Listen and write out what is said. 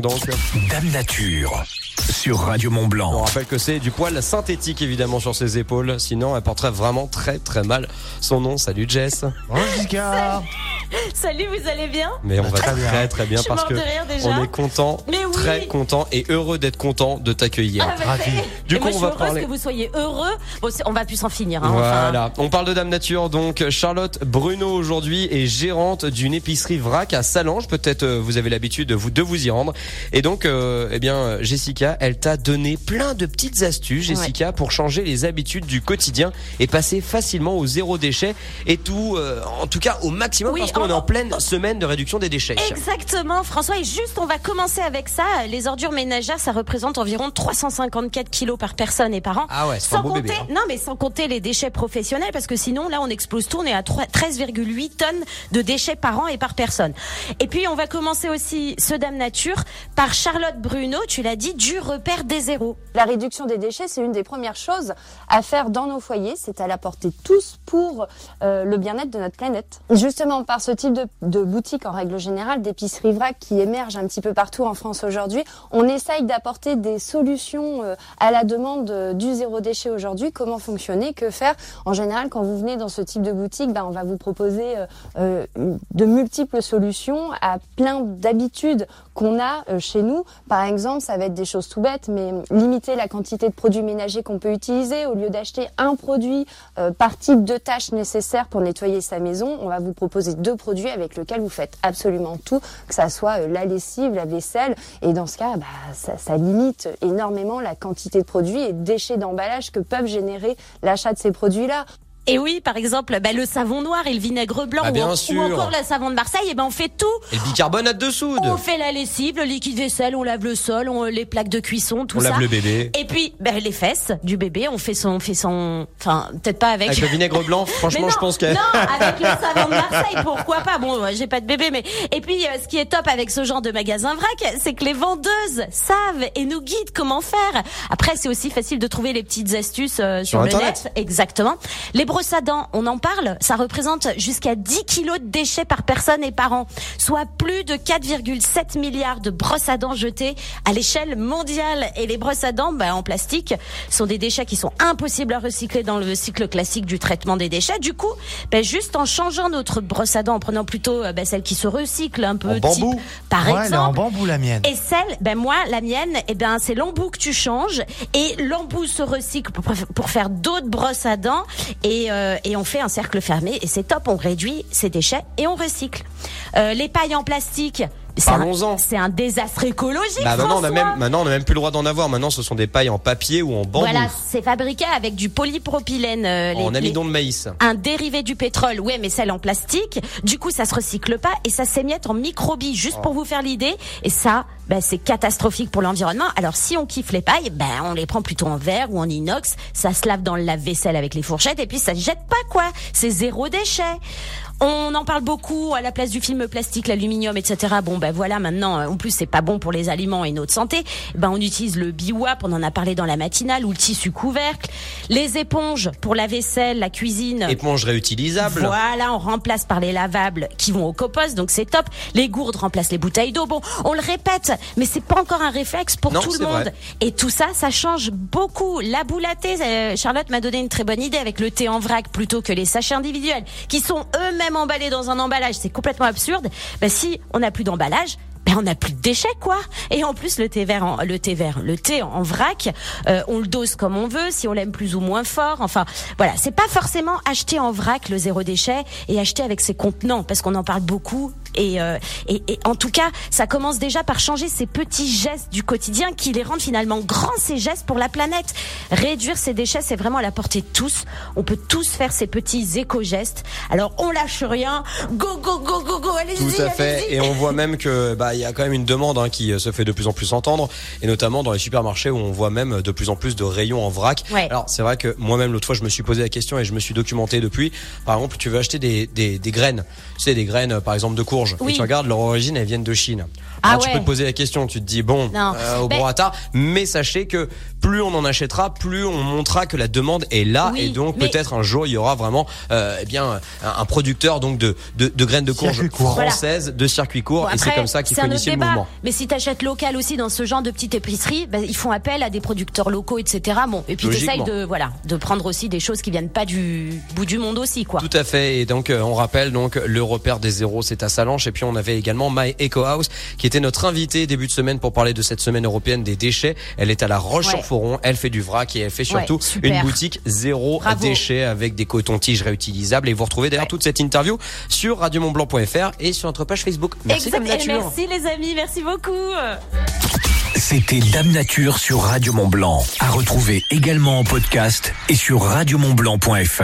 Donc, Dame Nature sur Radio Mont on Blanc. rappelle que c'est du poil synthétique évidemment sur ses épaules, sinon elle porterait vraiment très très mal son nom. Salut Jess. Bonjour Jessica Salut, vous allez bien Mais on va Très très bien. très, parce que on est content, Mais oui. très content et heureux d'être content de t'accueillir. Ah, bah, Du coup, moi, on je va parler- que vous soyez heureux. Bon, on va plus s'en finir. Hein, enfin. Voilà, on parle de Dame Nature donc Charlotte Bruno aujourd'hui est gérante d'une épicerie vrac à Salange. Peut-être euh, vous avez l'habitude de vous de vous y rendre. Et donc euh, eh bien Jessica, elle t'a donné plein de petites astuces Jessica pour changer les habitudes du quotidien et passer facilement au zéro déchet et tout euh, en tout cas au maximum Oui, parce en- est en pleine semaine de réduction des déchets. Exactement, François. Et juste, on va commencer avec ça. Les ordures ménagères, ça représente environ 354 kilos par personne et par an. Ah ouais, c'est un sans beau compter, bébé, hein. non mais sans compter les déchets professionnels, parce que sinon là on explose tout, on est à 3 13,8 tonnes de déchets par an et par personne. Et puis on va commencer aussi ce Dame Nature par Charlotte Bruno, tu l'as dit, du repère des zéros. La réduction des déchets, c'est une des premières choses à faire dans nos foyers. C'est à la portée de tous pour euh, le bien-être de notre planète. Justement, par ce type de, boutique, en règle générale, d'épicerie vrac qui émerge un petit peu partout en France aujourd'hui, on essaye d'apporter des solutions euh, à la demande euh, du zéro déchet aujourd'hui. Comment fonctionner? Que faire? En général, quand vous venez dans ce type de boutique, ben, on va vous proposer euh, de multiples solutions à plein d'habitudes qu'on a chez nous. Par exemple, ça va être des choses tout bêtes, mais limiter la quantité de produits ménagers qu'on peut utiliser. Au lieu d'acheter un produit par type de tâche nécessaire pour nettoyer sa maison, on va vous proposer deux produits avec lesquels vous faites absolument tout, que ça soit euh, la lessive, la vaisselle. Et dans ce cas, bah, ça, ça limite énormément la quantité de produits et déchets d'emballage que peuvent générer l'achat de ces produits-là. Et oui, par exemple, bah, le savon noir et le vinaigre blanc, Ah, ou, en- ou encore le savon de Marseille, et ben on fait tout. Et le bicarbonate de soude. On fait la lessive, le liquide vaisselle, on lave le sol, on, les plaques de cuisson, tout On ça. lave le bébé. Et puis ben, les fesses du bébé, on fait son, on fait son, enfin peut-être pas avec. Avec le vinaigre blanc, franchement, non, je pense que non, avec le savon de Marseille, pourquoi pas? Bon, j'ai pas de bébé, mais et puis euh, ce qui est top avec ce genre de magasin vrac, c'est que les vendeuses savent et nous guident comment faire. Après, c'est aussi facile de trouver les petites astuces euh, sur, Sur le Internet. net. Exactement. Les brosses à dents, on en parle. Ça représente jusqu'à 10 kilos de déchets par personne et par an, soit plus de 4,7 milliards de brosses à dents jetées à l'échelle mondiale. Et les brosses à dents, bah, en plastique, sont des déchets qui sont impossibles à recycler dans le cycle classique du traitement des déchets. Du coup, bah, juste en changeant notre brosse à dents, en prenant plutôt euh, bah, celle qui se recycle un peu, En type, bambou. par Ouais, elle est en exemple. bambou la mienne. Et celle, ben moi, la mienne, eh ben c'est l'embout que tu changes et l'embout se recycle pour, pour faire d'autres brosses à dents et, euh, et on fait un cercle fermé et c'est top. On réduit ces déchets et on recycle. Euh, les pailles en plastique. C'est un- Parlons-en. C'est un désastre écologique. Bah maintenant on a même maintenant on a même plus le droit d'en avoir. Maintenant ce sont des pailles en papier ou en bambou, Voilà, c'est fabriqué avec du polypropylène. euh, les- en les- amidon de maïs. un dérivé du pétrole, ouais, mais celle en plastique. Du coup, ça se recycle pas et ça s'émiette en microbilles, juste Oh. pour vous faire l'idée. Et ça, ben, c'est catastrophique pour l'environnement. Alors, si on kiffe les pailles, ben, on les prend plutôt en verre ou en inox. Ça se lave dans le lave-vaisselle avec les fourchettes et puis ça se jette pas, quoi. C'est zéro déchet. On en parle beaucoup à la place du film plastique, l'aluminium, etc. Bon, ben voilà, maintenant, euh, en plus, c'est pas bon pour les aliments et notre santé. Ben, on utilise le biwap, on en a parlé dans la matinale, ou le tissu couvercle. Les éponges pour la vaisselle, la cuisine. Éponge réutilisable. Voilà, on remplace par les lavables qui vont au compost, donc c'est top. Les gourdes remplacent les bouteilles d'eau. Bon, on le répète, mais c'est pas encore un réflexe pour Non, tout le monde. vrai. Et tout ça, ça change beaucoup. La boule à thé, euh, Charlotte m'a donné une très bonne idée avec le thé en vrac plutôt que les sachets individuels qui sont eux-mêmes emballés dans un emballage. C'est complètement absurde. Ben, si on n'a plus d'emballage, ben on n'a plus de déchets quoi. Et en plus le thé vert, en- le thé vert, le thé en vrac, euh, on le dose comme on veut, si on l'aime plus ou moins fort. Enfin voilà, c'est pas forcément acheter en vrac le zéro déchet et acheter avec ses contenants parce qu'on en parle beaucoup. Et, euh, et, et en tout cas, ça commence déjà par changer ces petits gestes du quotidien qui les rendent finalement grands ces gestes pour la planète. Réduire ces déchets, c'est vraiment à la portée de tous. On peut tous faire ces petits éco-gestes. Alors on lâche rien. Go go go go go. Allez-y. Tout à fait. allez-y. Et on voit même que bah il y a quand même une demande hein, qui euh, se fait de plus en plus entendre, et notamment dans les supermarchés où on voit même de plus en plus de rayons en vrac. Ouais. Alors c'est vrai que moi-même l'autre fois je me suis posé la question et je me suis documenté depuis. Par exemple, tu veux acheter des, des, des graines, tu sais des graines euh, par exemple de courge. Oui. Et tu regardes leur origine, elles viennent de Chine. Ah Alors, Tu peux te poser la question, tu te dis bon, euh, au Ben- prorata, mais sachez que plus on en achètera, plus on montrera que la demande est là Oui, et donc mais- peut-être un jour il y aura vraiment euh, eh bien un, un producteur donc de, de, de graines de courge françaises de circuit court Bon, et c'est comme ça qu'il faut initier le mouvement. Mais si t'achètes local aussi dans ce genre de petite épicerie, bah, ils font appel à des producteurs locaux, etc. Bon, et puis t'essayes de voilà de prendre aussi des choses qui viennent pas du bout du monde aussi, quoi. Tout à fait. Et donc, euh, on rappelle donc le repère des zéros, c'est à Et puis, on avait également My Eco House, qui était notre invitée début de semaine pour parler de cette semaine européenne des déchets. Elle est à la Roche-sur-Foron. Elle fait du vrac et elle fait surtout Ouais, une boutique zéro Bravo. déchets avec des cotons-tiges réutilisables. Et vous retrouvez d'ailleurs Ouais. toute cette interview sur radiomontblanc.fr et sur notre page Facebook. Merci Exact. Dame Et Nature. merci les amis, merci beaucoup. C'était Dame Nature sur Radio Mont Blanc. À retrouver également en podcast et sur radiomontblanc.fr.